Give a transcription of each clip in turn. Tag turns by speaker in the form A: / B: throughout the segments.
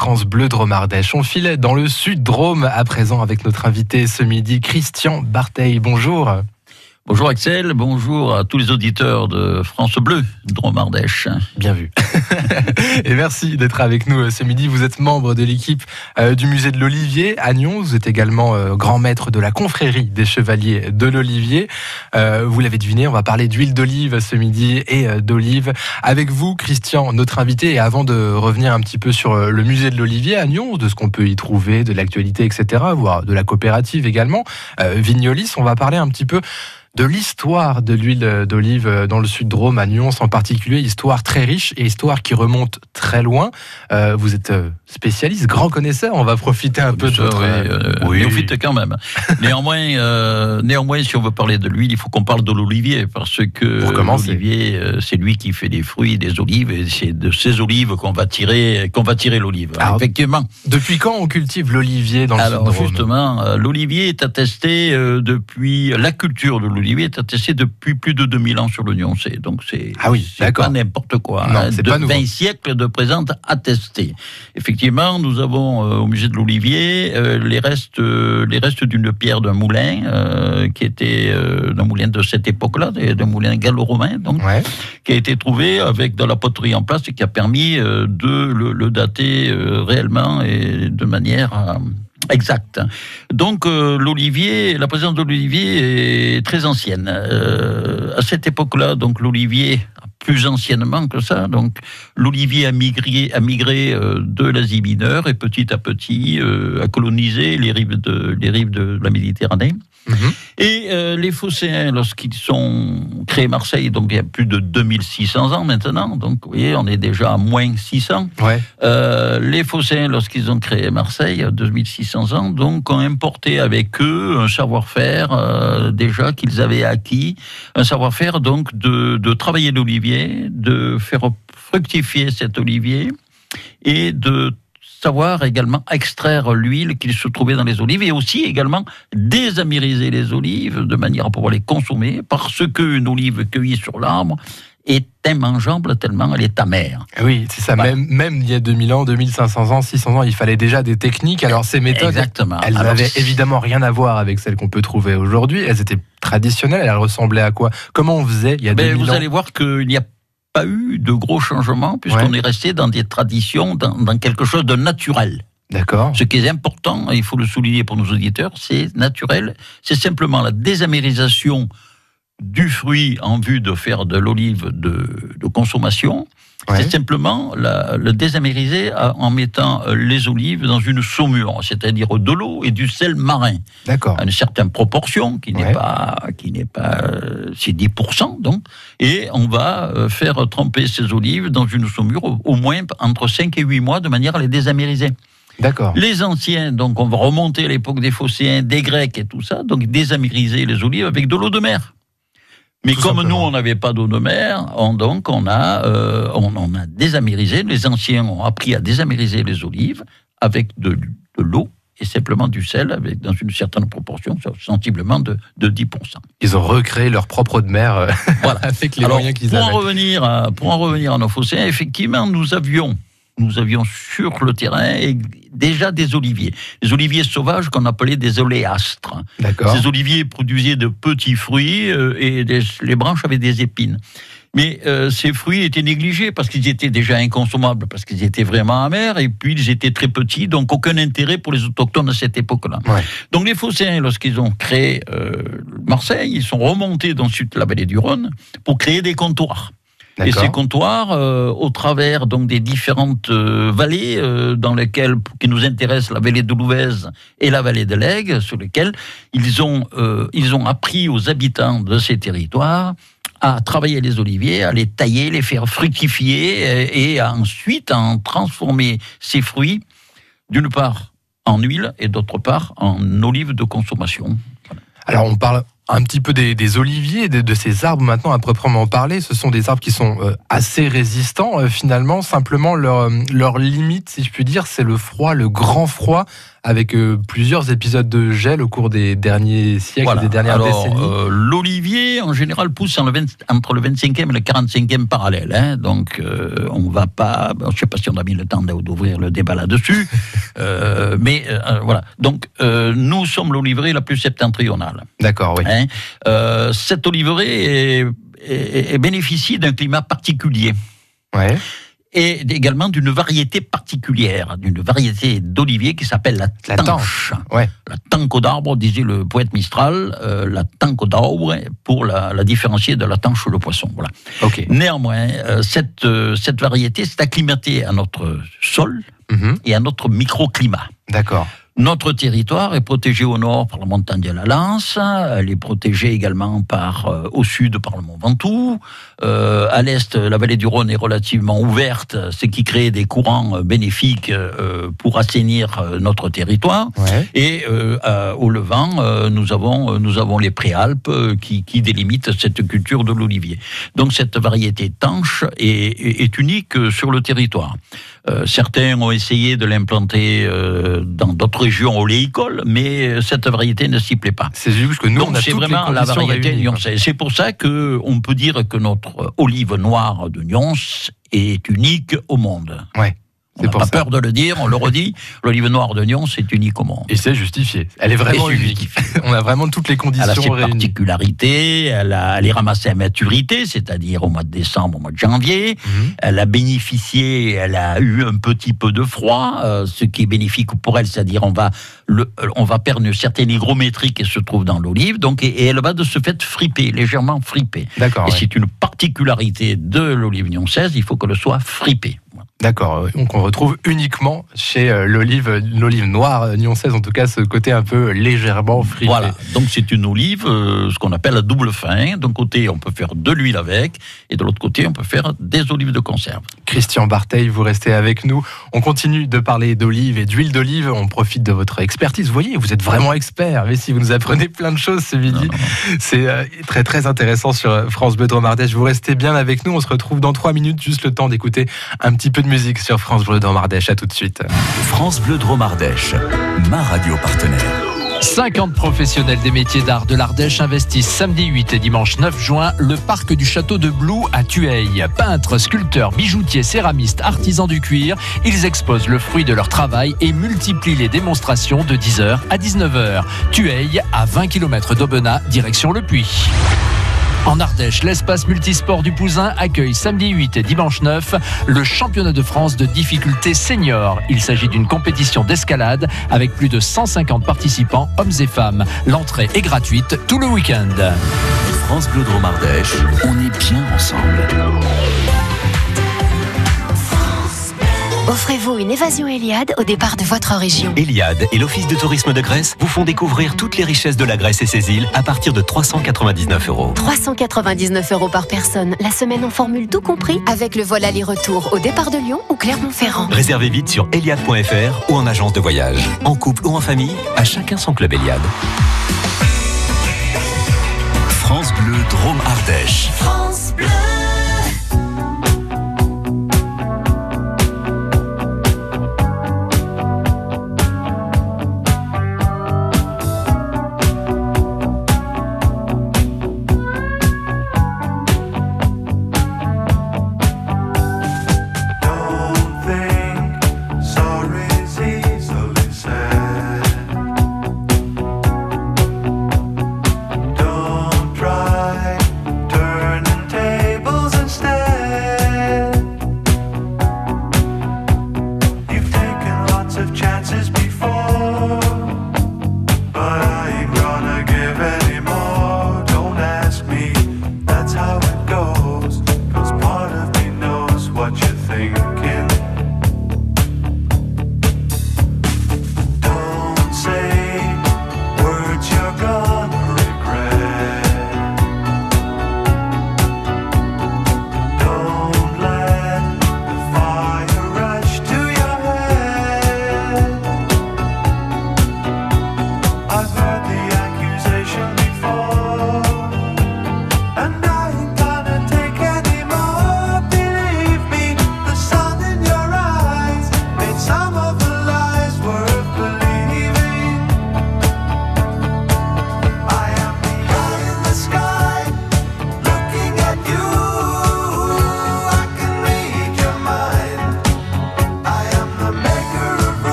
A: France Bleu Dromardèche. On file dans le sud Drôme à présent avec notre invité ce midi, Christian Bartheil. Bonjour.
B: Bonjour Axel, bonjour à tous les auditeurs de France Bleu, Dromardèche.
A: Bien vu. et merci d'être avec nous euh, ce midi. Vous êtes membre de l'équipe euh, du musée de l'Olivier à Nyon. Vous êtes également euh, grand maître de la confrérie des chevaliers de l'Olivier. Vous l'avez deviné, on va parler d'huile d'olive ce midi et d'olive. Avec vous, Christian, notre invité. Et avant de revenir un petit peu sur le musée de l'Olivier à Nyon, de ce qu'on peut y trouver, de l'actualité, etc., voire de la coopérative également, Vignolis, on va parler un petit peu de l'histoire de l'huile d'olive dans le sud de Rome, à Nyons en particulier, histoire très riche et histoire qui remonte très loin. Euh, vous êtes euh, spécialiste, grand connaisseur, on va profiter un peu de
B: votre... Oui, euh, quand même. néanmoins, néanmoins, si on veut parler de l'huile, il faut qu'on parle de l'olivier, parce que l'olivier, c'est lui qui fait des fruits, des olives, et c'est de ces olives qu'on va tirer, qu'on va tirer l'olive. Effectivement.
A: Depuis quand on cultive l'olivier dans le sud de Rome?
B: justement, l'olivier est attesté depuis la culture de l'olivier l'olivier est attesté depuis plus de 2000 ans sur l'Oignon C. Donc c'est
A: ah oui,
B: pas n'importe quoi.
A: Non, hein,
B: de 20 siècles de présence attestés. Effectivement, nous avons euh, au musée de l'Olivier euh, les restes, euh, les restes d'une pierre d'un moulin qui était d'un moulin de cette époque-là, d'un moulin gallo-romain, donc qui a été trouvé avec de la poterie en place et qui a permis de le, le dater réellement et de manière Exact. Donc euh, l'olivier, la présence de l'olivier est très ancienne. Euh, à cette époque-là, donc l'olivier plus anciennement que ça. Donc, l'olivier a migré, a migré euh, de l'Asie mineure et petit à petit a colonisé les rives de, les rives de la Méditerranée. Mhm. Et euh, les Phocéens, lorsqu'ils sont créés Marseille, donc il y a plus de 2600 ans maintenant, donc vous voyez, on est déjà à moins 600. Euh, les Phocéens, lorsqu'ils ont créé Marseille, 2600 ans, donc ont importé avec eux un savoir-faire euh, déjà qu'ils avaient acquis, un savoir-faire donc de, de travailler l'olivier, de faire fructifier cet olivier et de savoir également extraire l'huile qui se trouvait dans les olives et aussi également désamériser les olives de manière à pouvoir les consommer parce qu'une olive cueillie sur l'arbre est immangeable tellement elle est amère.
A: Ah oui, c'est ça. Même, même il y a 2000 ans, 2500 ans, 600 ans, il fallait déjà des techniques. Alors ces méthodes,
B: Exactement.
A: elles n'avaient évidemment rien à voir avec celles qu'on peut trouver aujourd'hui. Elles étaient traditionnelles. Elles ressemblaient à quoi? Comment on faisait il y a ben,
B: Vous allez voir qu'il n'y a pas eu de gros changements puisqu'on est resté dans des traditions, dans, quelque chose de naturel.
A: D'accord.
B: Ce qui est important, et il faut le souligner pour nos auditeurs, c'est naturel. C'est simplement la désamérisation du fruit en vue de faire de l'olive de, de consommation c'est simplement le désamériser en mettant euh, les olives dans une saumure, c'est-à-dire de l'eau et du sel marin.
A: D'accord.
B: À une certaine proportion, qui n'est pas, qui n'est pas, euh, c'est 10%, donc. Et on va euh, faire tremper ces olives dans une saumure au, moins entre 5 et 8 mois de manière à les désamériser.
A: D'accord.
B: Les anciens, donc on va remonter à l'époque des Phocéens, des Grecs et tout ça, donc désamériser les olives avec de l'eau de mer. Mais comme nous, on n'avait pas d'eau de mer, on, donc on a, euh, on, on, a désamérisé. Les anciens ont appris à désamériser les olives avec de, de l'eau et simplement du sel, avec dans une certaine proportion, sensiblement de, de 10%.
A: Ils ont recréé leur propre eau de mer euh, voilà. avec les moyens qu'ils avaient.
B: En revenir à, pour en revenir à nos fossés, effectivement, nous avions nous avions sur le terrain déjà des oliviers. Des oliviers sauvages qu'on appelait des oléastres. Ces oliviers produisaient de petits fruits euh, et les branches avaient des épines. Mais euh, ces fruits étaient négligés parce qu'ils étaient déjà inconsommables, parce qu'ils étaient vraiment amers, et puis ils étaient très petits, donc aucun intérêt pour les autochtones à cette époque-là. Donc les Phocéens, lorsqu'ils ont créé euh, Marseille, ils sont remontés dans la vallée du Rhône pour créer des comptoirs. Et ces comptoirs, euh, au travers donc des différentes euh, vallées euh, dans lesquelles qui nous intéressent, la vallée de l'Ouvèze et la vallée de l'Aigle, sur lesquelles ils ont ils ont appris aux habitants de ces territoires à travailler les oliviers, à les tailler, les faire fructifier et, ensuite à en transformer ces fruits, d'une part en huile et d'autre part en olive de consommation.
A: Alors on parle un petit peu des, oliviers, de, ces arbres maintenant à proprement parler. Ce sont des arbres qui sont euh, assez résistants euh, finalement. Simplement leur, euh, leur limite, si je puis dire, c'est le froid, le grand froid avec plusieurs épisodes de gel au cours des derniers siècles des dernières décennies.
B: Euh, en général, pousse entre le 25e et le 45e parallèle. Hein, donc, euh, on va pas. Je ne sais pas si on a mis le temps d'ouvrir le débat là-dessus. mais voilà. Donc, nous sommes l'oliveraie la plus septentrionale.
A: D'accord, oui.
B: Hein, cette oliveraie bénéficie d'un climat particulier.
A: Ouais
B: et également d'une variété particulière, d'une variété d'olivier qui s'appelle la, tanche.
A: Ouais.
B: La tanque d'arbre, disait le poète Mistral, euh, la tanque d'arbre pour la, différencier de la tanche le poisson. Voilà.
A: Okay.
B: Néanmoins, euh, cette, euh, cette variété s'est acclimatée à notre sol mhm. et à notre microclimat.
A: D'accord.
B: Notre territoire est protégé au nord par la montagne de la Lance, elle est protégée également par, euh, au sud par le mont Ventoux, euh, à l'est la vallée du Rhône est relativement ouverte, ce qui crée des courants euh, bénéfiques pour assainir notre territoire. Et au levant, nous, avons, nous avons les préalpes qui, qui délimitent cette culture de l'olivier. Donc cette variété tanche est, est unique sur le territoire. Euh, certains ont essayé de l'implanter euh, dans d'autres régions oléicoles, mais cette variété ne s'y plaît pas.
A: C'est juste que nous, on a c'est vraiment la variété Nyons.
B: C'est pour ça qu'on peut dire que notre olive noire de Nyons est unique au monde.
A: Ouais.
B: On n'a pas peur de le dire, on le redit. L'olive noire de Nyon, c'est unique au monde.
A: Et c'est justifié. Elle est vraiment unique. on a vraiment toutes les conditions
B: Elle a
A: ses
B: particularités. Elle, a, elle est ramassée à maturité, c'est-à-dire au mois de décembre, au mois de janvier. Mhm. Elle a bénéficié, elle a eu un petit peu de froid, euh, ce qui est bénéfique pour elle, c'est-à-dire on va, le, on va perdre une certaine hygrométrie qui se trouve dans l'olive, donc et, elle va de ce fait friper, légèrement friper.
A: D'accord.
B: Et c'est une particularité de l'olive nyonçaise, il faut qu'elle soit fripée.
A: D'accord. Donc on retrouve uniquement chez euh, l'olive, l'olive noire euh, nyonçaise, en tout cas ce côté un peu légèrement fripé.
B: Voilà. Donc c'est une olive, euh, ce qu'on appelle à double fin. D'un côté, on peut faire de l'huile avec, et de l'autre côté, on peut faire des olives de conserve.
A: Christian Bartheil, vous restez avec nous. On continue de parler d'olive et d'huile d'olive. On profite de votre expertise. Vous voyez, vous êtes vraiment expert. Mais si vous nous apprenez plein de choses ce midi, c'est très très intéressant sur France Bleu Dromardèche. Vous restez bien avec nous. On se retrouve dans trois minutes. Juste le temps d'écouter un petit peu de musique sur France Bleu Dromardèche. À tout de suite.
C: France Bleu Dromardèche, ma radio partenaire.
D: 50 professionnels des métiers d'art de l'Ardèche investissent samedi 8 et dimanche 9 juin le parc du château de Blou à Tueil. Peintres, sculpteurs, bijoutiers, céramistes, artisans du cuir, ils exposent le fruit de leur travail et multiplient les démonstrations de 10h à 19h. Tueil, à 20 km d'Aubenas, direction le Puy. En Ardèche, l'espace multisport du Pouzin accueille samedi 8 et dimanche 9 le championnat de France de difficulté senior. Il s'agit d'une compétition d'escalade avec plus de 150 participants, hommes et femmes. L'entrée est gratuite tout le week-end.
C: France Bleu Ardèche, on est bien ensemble.
E: Offrez-vous une évasion Eliade au départ de votre région.
C: Eliade et l'Office de tourisme de Grèce vous font découvrir toutes les richesses de la Grèce et ses îles à partir de 399 euros.
E: 399 euros par personne, la semaine en formule tout compris, avec le vol aller-retour au départ de Lyon ou Clermont-Ferrand.
C: Réservez vite sur eliade.fr ou en agence de voyage. En couple ou en famille, à chacun son club Eliade. France Bleu Drôme Ardèche. France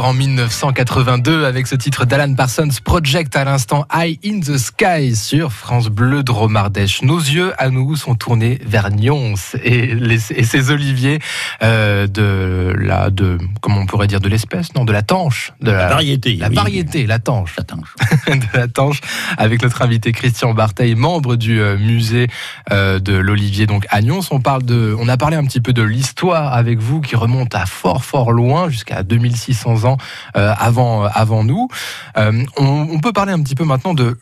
A: Retour en 1982 avec ce titre d'Alan Parsons Project à l'instant Eye in the Sky sur France Bleu de Romardèche. Nos yeux à nous sont tournés vers Nyons et, les- et ces oliviers euh, de la de comment on pourrait dire de l'espèce? Non de la tanche de la,
B: variété.
A: la
B: oui.
A: variété la tanche
B: Attends,
A: de la Tanche avec notre invité Christian Bartheil, membre du euh, musée euh, de l'Olivier donc à Nyons. On parle de, on a parlé un petit peu de l'histoire avec vous qui remonte à fort fort loin jusqu'à 2600 ans euh, avant avant nous. Euh, on, peut parler un petit peu maintenant de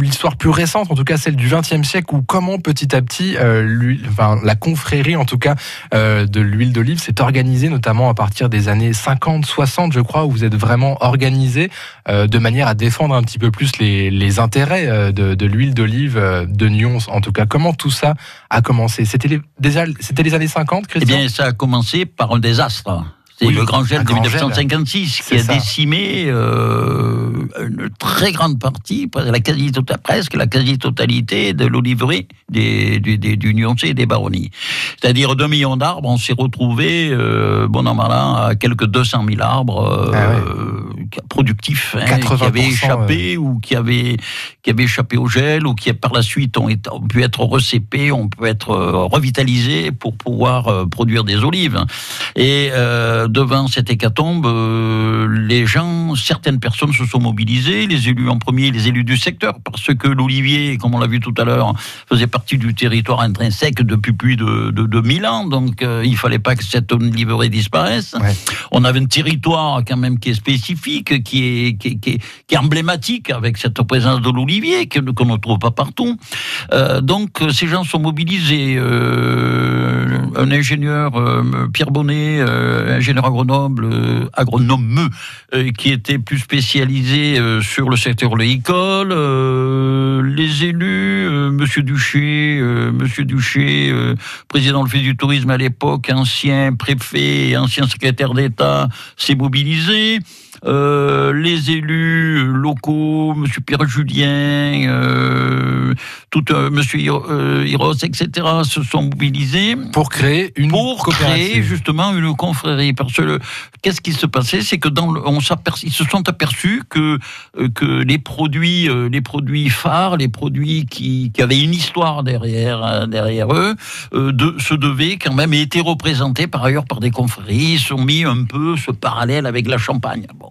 A: l'histoire plus récente, en tout cas celle du XXe siècle, où comment petit à petit euh, la confrérie, en tout cas euh, de l'huile d'olive, s'est organisée, notamment à partir des années 50, 60, je crois, où vous êtes vraiment organisé euh, de manière à défendre un petit peu plus les, intérêts euh, de, l'huile d'olive euh, de Nyons. En tout cas, comment tout ça a commencé? C'était les, déjà, les années 50,
B: Eh
A: Christian
B: bien, ça a commencé par un désastre. C'est
A: Oui,
B: le grand gel de
A: grand gel.
B: 1956
A: C'est
B: qui a
A: ça.
B: décimé euh, une très grande partie, la quasi presque la quasi-totalité de l'oliverie des, du, des, du Nuancé et des Baronnies. C'est-à-dire 2 millions d'arbres, on s'est retrouvé, euh, bon an mal an, à quelques 200 000 arbres euh,
A: Ah ouais.
B: Productifs, hein,
A: 80%,
B: qui avaient échappé ou qui avaient, qui avaient échappé au gel ou qui par la suite ont, été, ont pu être recépés, ont pu être euh, revitalisés pour pouvoir euh, produire des olives. Et euh, devant cette hécatombe, euh, les gens, certaines personnes se sont mobilisées, les élus en premier, les élus du secteur, parce que l'olivier, comme on l'a vu tout à l'heure, faisait partie du territoire intrinsèque depuis plus de, de, de 1000 ans, donc il fallait pas que cette oliverie disparaisse.
A: Ouais.
B: On avait un territoire quand même qui est spécifique, qui est, qui est, qui est, emblématique avec cette présence de l'olivier que- qu'on ne trouve pas partout. Euh, donc euh, ces gens sont mobilisés. Euh, un ingénieur, Pierre Bonnet, ingénieur agronome, agronome, qui était plus spécialisé sur le secteur oléicole. Euh, les élus, Monsieur Duché, Monsieur Duché, président de l'Office du tourisme à l'époque, ancien préfet, et ancien secrétaire d'État, s'est mobilisé. Euh, les élus locaux, Monsieur Pierre Julien, euh, tout euh, Monsieur Hiro- euh, Hiros, etc., se sont mobilisés
A: Pour créer une
B: pour créer justement une confrérie. Parce que qu'est-ce qui se passait, c'est que dans le, on ils se sont aperçus que que les produits, les produits phares, les produits qui, qui avaient une histoire derrière derrière eux, de, se devaient quand même et étaient représentés par ailleurs par des confréries. Ils ont mis un peu ce parallèle avec la Champagne. Bon,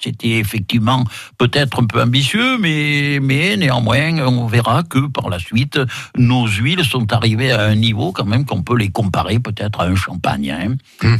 B: c'était effectivement peut-être un peu ambitieux, mais, mais néanmoins, on verra que par la suite, nos huiles sont arrivées à un niveau quand même qu'on peut les comparer peut-être à un champagne. hein.
A: Mm.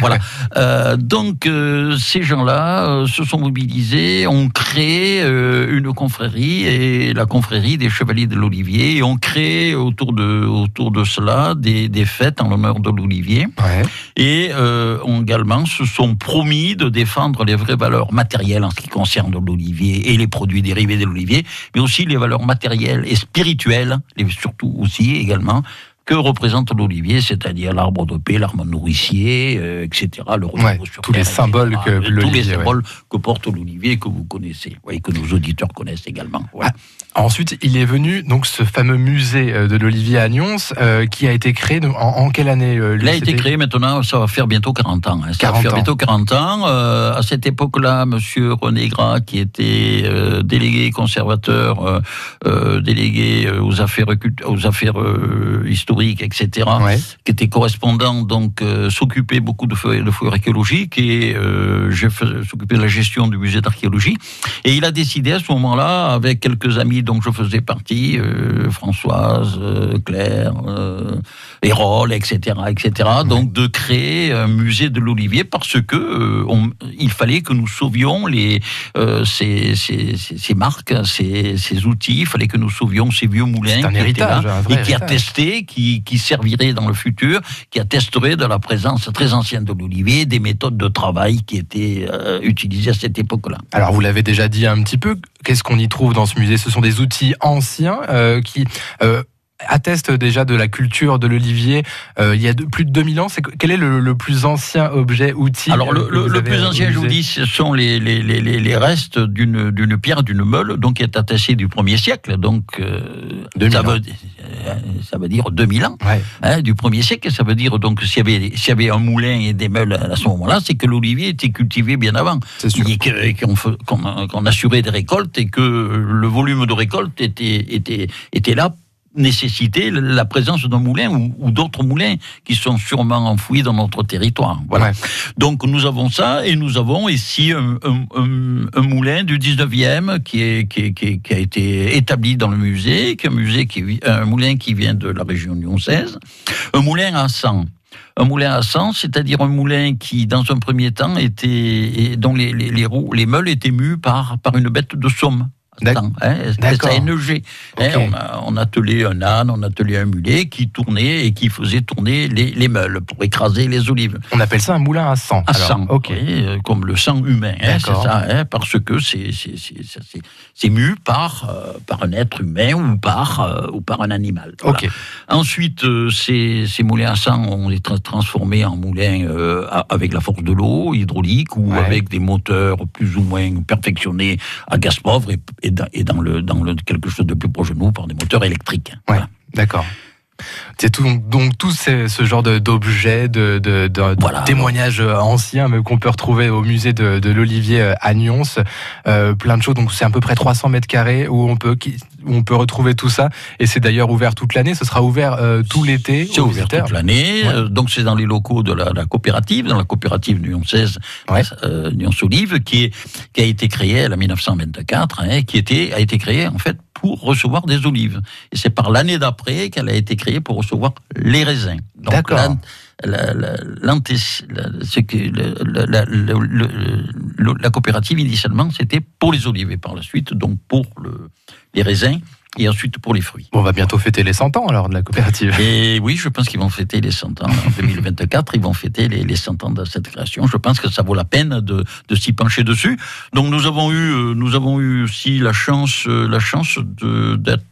B: voilà. Euh, donc, euh, ces gens-là euh, se sont mobilisés, ont créé euh, une confrérie, et la confrérie des Chevaliers de l'Olivier, et ont créé autour de, autour de cela des, des fêtes en l'honneur de l'Olivier
A: Ouais.
B: et euh, ont également se sont promis de défendre les vraies valeurs matérielles en ce qui concerne l'olivier et les produits dérivés de l'olivier, mais aussi les valeurs matérielles et spirituelles, et surtout aussi également que représente l'olivier, c'est-à-dire l'arbre de paix, l'arbre nourricier, euh, etc. Le
A: Ouais,
B: sur
A: tous les symboles
B: etc.
A: que
B: Euh, tous les
A: ouais.
B: symboles que porte l'olivier que vous connaissez, ouais, que nos auditeurs connaissent également. Voilà.
A: Ensuite, il est venu donc ce fameux musée euh, de l'Olivier à Nyons, euh, qui a été créé en, en quelle année euh,
B: Il a été créé maintenant, ça va faire bientôt 40 ans. hein. Ça
A: 40
B: va faire
A: ans.
B: bientôt 40 ans. À cette époque-là, Monsieur René Gras, qui était délégué conservateur, délégué aux affaires, aux affaires euh, etc.,
A: Ouais.
B: qui était correspondant, donc euh, s'occupait beaucoup de fouilles, de fouilles archéologiques et euh, s'occupais de la gestion du musée d'archéologie. Et il a décidé à ce moment-là, avec quelques amis dont je faisais partie, euh, Françoise, euh, Claire, euh, Hérole, etc., etc., donc de créer un musée de l'Olivier parce que on- il fallait que nous sauvions les ces, ces, ces- ces marques, ces, ces outils. Il fallait que nous sauvions ces vieux moulins
A: C'est un
B: qui étaient
A: héritage,
B: là
A: un vrai
B: et qui
A: héritage.
B: attestaient, qui, qui serviraient dans le futur, qui attesteraient de la présence très ancienne de l'Olivier, des méthodes de travail qui étaient euh, utilisées à cette époque-là.
A: Alors vous l'avez déjà dit un petit peu, qu'est-ce qu'on y trouve dans ce musée? Ce sont des outils anciens euh, qui euh, attestent déjà de la culture de l'olivier euh, il y a de- plus de 2000 ans. C'est quel est le, le plus ancien objet, outil
B: Alors le, plus ancien, je vous dis, ce sont les, les, les, les- les restes d'une d'une pierre, d'une meule, donc qui est attachée du premier siècle, donc euh,
A: 2000
B: ça, veut, euh, ça veut dire 2000 ans.
A: Ouais.
B: hein, du premier siècle. Ça veut dire donc s'il y avait s'il y avait un moulin et des meules à ce moment-là, c'est que l'olivier était cultivé bien avant
A: C'est sûr.
B: et que- et qu'on fe- qu'on qu'on assurait des récoltes et que le volume de récolte était était était là nécessitait la présence d'un moulin ou, ou d'autres moulins qui sont sûrement enfouis dans notre territoire. Voilà.
A: Ouais.
B: Donc nous avons ça et nous avons ici un, un- un- un moulin du 19e qui, est, qui, est- qui est- qui a été établi dans le musée, qui est un, musée qui, vi- un moulin qui vient de la région lyonnaise, un moulin à sang. Un moulin à sang, c'est-à-dire un moulin qui, dans un premier temps, était, dont les, les, les roues, les meules étaient mues par, par une bête de somme. Hein,
A: D'accord.
B: SANG. Hein,
A: Ok.
B: on, a, on attelait un âne, on attelait un mulet qui tournait et qui faisait tourner les, les meules pour écraser les olives.
A: On appelle ça un moulin à sang.
B: À sang,
A: ok.
B: oui, euh, comme le sang humain, hein, c'est ça, hein, parce que c'est mu par, euh, par un être humain ou par, euh, ou par un animal. Voilà.
A: Ok.
B: Ensuite, euh, ces, ces moulins à sang, on les tra- transformés en moulins avec la force de l'eau, hydraulique, ou
A: Ouais.
B: avec des moteurs plus ou moins perfectionnés à gaz pauvre et, et et dans le, quelque chose de plus proche de nous par des moteurs électriques.
A: Ouais. D'accord. C'est tout, donc tout ce, ce genre d'objets, de, de, de-
B: Voilà.
A: témoignages euh, anciens qu'on peut retrouver au musée de, de l'Olivier euh, à Nyons, euh, plein de choses. Donc c'est à peu près 300 mètres carrés où on peut où on peut retrouver tout ça. Et c'est d'ailleurs ouvert toute l'année. Ce sera ouvert euh, tout l'été
B: C'est ouvert
A: visiteurs.
B: toute l'année,
A: Ouais.
B: donc c'est dans les locaux de la, la coopérative, dans la coopérative Nyon 16,
A: Ouais.
B: euh, Nyon Olive, qui, est, qui a été créée en 1924, hein, qui était, a été créée en fait pour recevoir des olives. Et c'est par l'année d'après qu'elle a été créée pour recevoir les raisins. Donc,
A: D'accord.
B: La, la, la- la coopérative initialement c'était pour les olives et par la suite donc pour le, les raisins et ensuite pour les fruits.
A: On va bientôt fêter les 100 ans alors de la coopérative.
B: Et oui, je pense qu'ils vont fêter les 100 ans en 2024. Ils vont fêter les, les 100 ans de cette création. Je pense que ça vaut la peine de, de s'y pencher dessus. Donc nous avons eu, euh, nous avons eu aussi la chance, euh, la chance de- d'être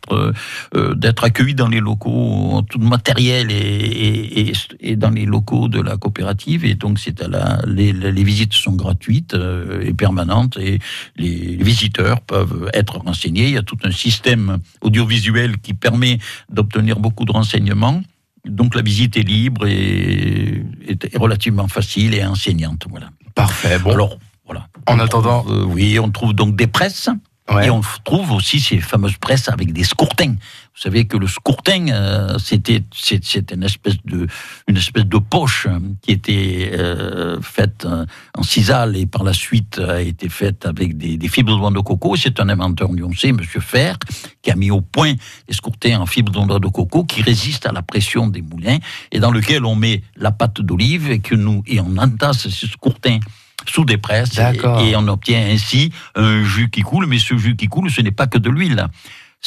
B: euh, d'être accueillis dans les locaux, tout matériel et, et, et, et dans les locaux de la coopérative. Et donc c'est à la, les, les visites sont gratuites et permanentes et les visiteurs peuvent être renseignés. Il y a tout un système audiovisuel qui permet d'obtenir beaucoup de renseignements. Donc la visite est libre et est relativement facile et enseignante. Voilà.
A: Parfait. Bon,
B: Alors voilà.
A: En
B: On
A: attendant-
B: trouve, euh, oui, on trouve donc des presses.
A: ouais.
B: Et on trouve aussi ces fameuses presses avec des scourtins. Vous savez que le scourtin, euh, c'était c'est c'est une espèce de une espèce de poche hein, qui était euh, faite euh, en sisal et par la suite a été faite avec des, des fibres de noix de coco. C'est un inventeur lyonnais, Monsieur Fer, qui a mis au point des scourtins en fibres de noix de coco qui résistent à la pression des moulins et dans lequel on met la pâte d'olive et que nous et on entasse ces scourtins sous des presses et, et on obtient ainsi un jus qui coule. Mais ce jus qui coule, ce n'est pas que de l'huile.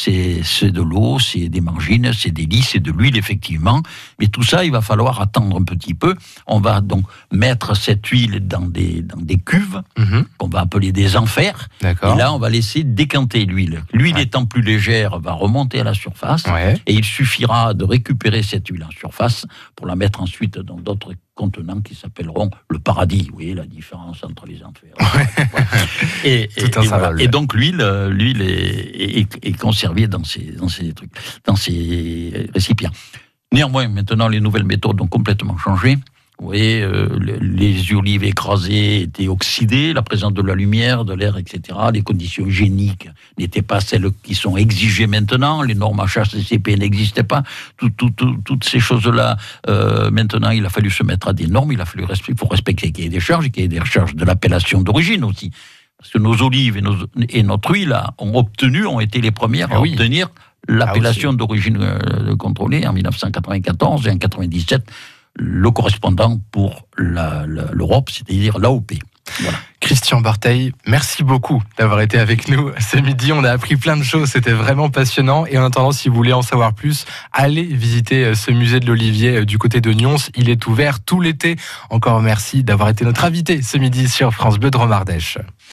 B: C'est de l'eau, c'est des margines, c'est des lits, c'est de l'huile, effectivement. Mais tout ça, il va falloir attendre un petit peu. On va donc mettre cette huile dans des, dans des cuves
A: Mhm.
B: qu'on va appeler des enfers. Et là, on va laisser décanter l'huile. L'huile
A: Ouais.
B: étant plus légère, va remonter à la surface.
A: Ouais.
B: Et il suffira de récupérer cette huile en surface pour la mettre ensuite dans d'autres contenants qui s'appelleront le paradis. Vous voyez la différence entre les enfers. Et, et- et voilà.
A: symbole.
B: Et donc l'huile, l'huile est, est- est conservée dans ces, dans ces trucs, dans ces récipients. Néanmoins, maintenant, les nouvelles méthodes ont complètement changé. Vous voyez, euh, le- les olives écrasées étaient oxydées, la présence de la lumière, de l'air, etc. Les conditions hygiéniques n'étaient pas celles qui sont exigées maintenant. Les normes HACCP n'existaient pas. Tout- tout- tout- toutes ces choses-là, euh, maintenant, il a fallu se mettre à des normes. Il a fallu respecter, faut respecter qu'il y ait des charges, qu'il y ait des charges de l'appellation d'origine aussi. Parce que nos olives et, nos- et notre huile là, ont obtenu, ont été les premières à
A: Ah oui.
B: obtenir l'appellation d'origine euh, contrôlée en 1994 et en 97 le correspondant pour l'Europe, c'est-à-dire l'AOP. Voilà.
A: Christian Barteil, merci beaucoup d'avoir été avec nous ce midi. On a appris plein de choses, c'était vraiment passionnant. Et en attendant, si vous voulez en savoir plus, allez visiter euh, ce musée de l'Olivier euh, du côté de Nyons. Il est ouvert tout l'été. Encore merci d'avoir été notre invité ce midi sur France Bleu de Romardèche.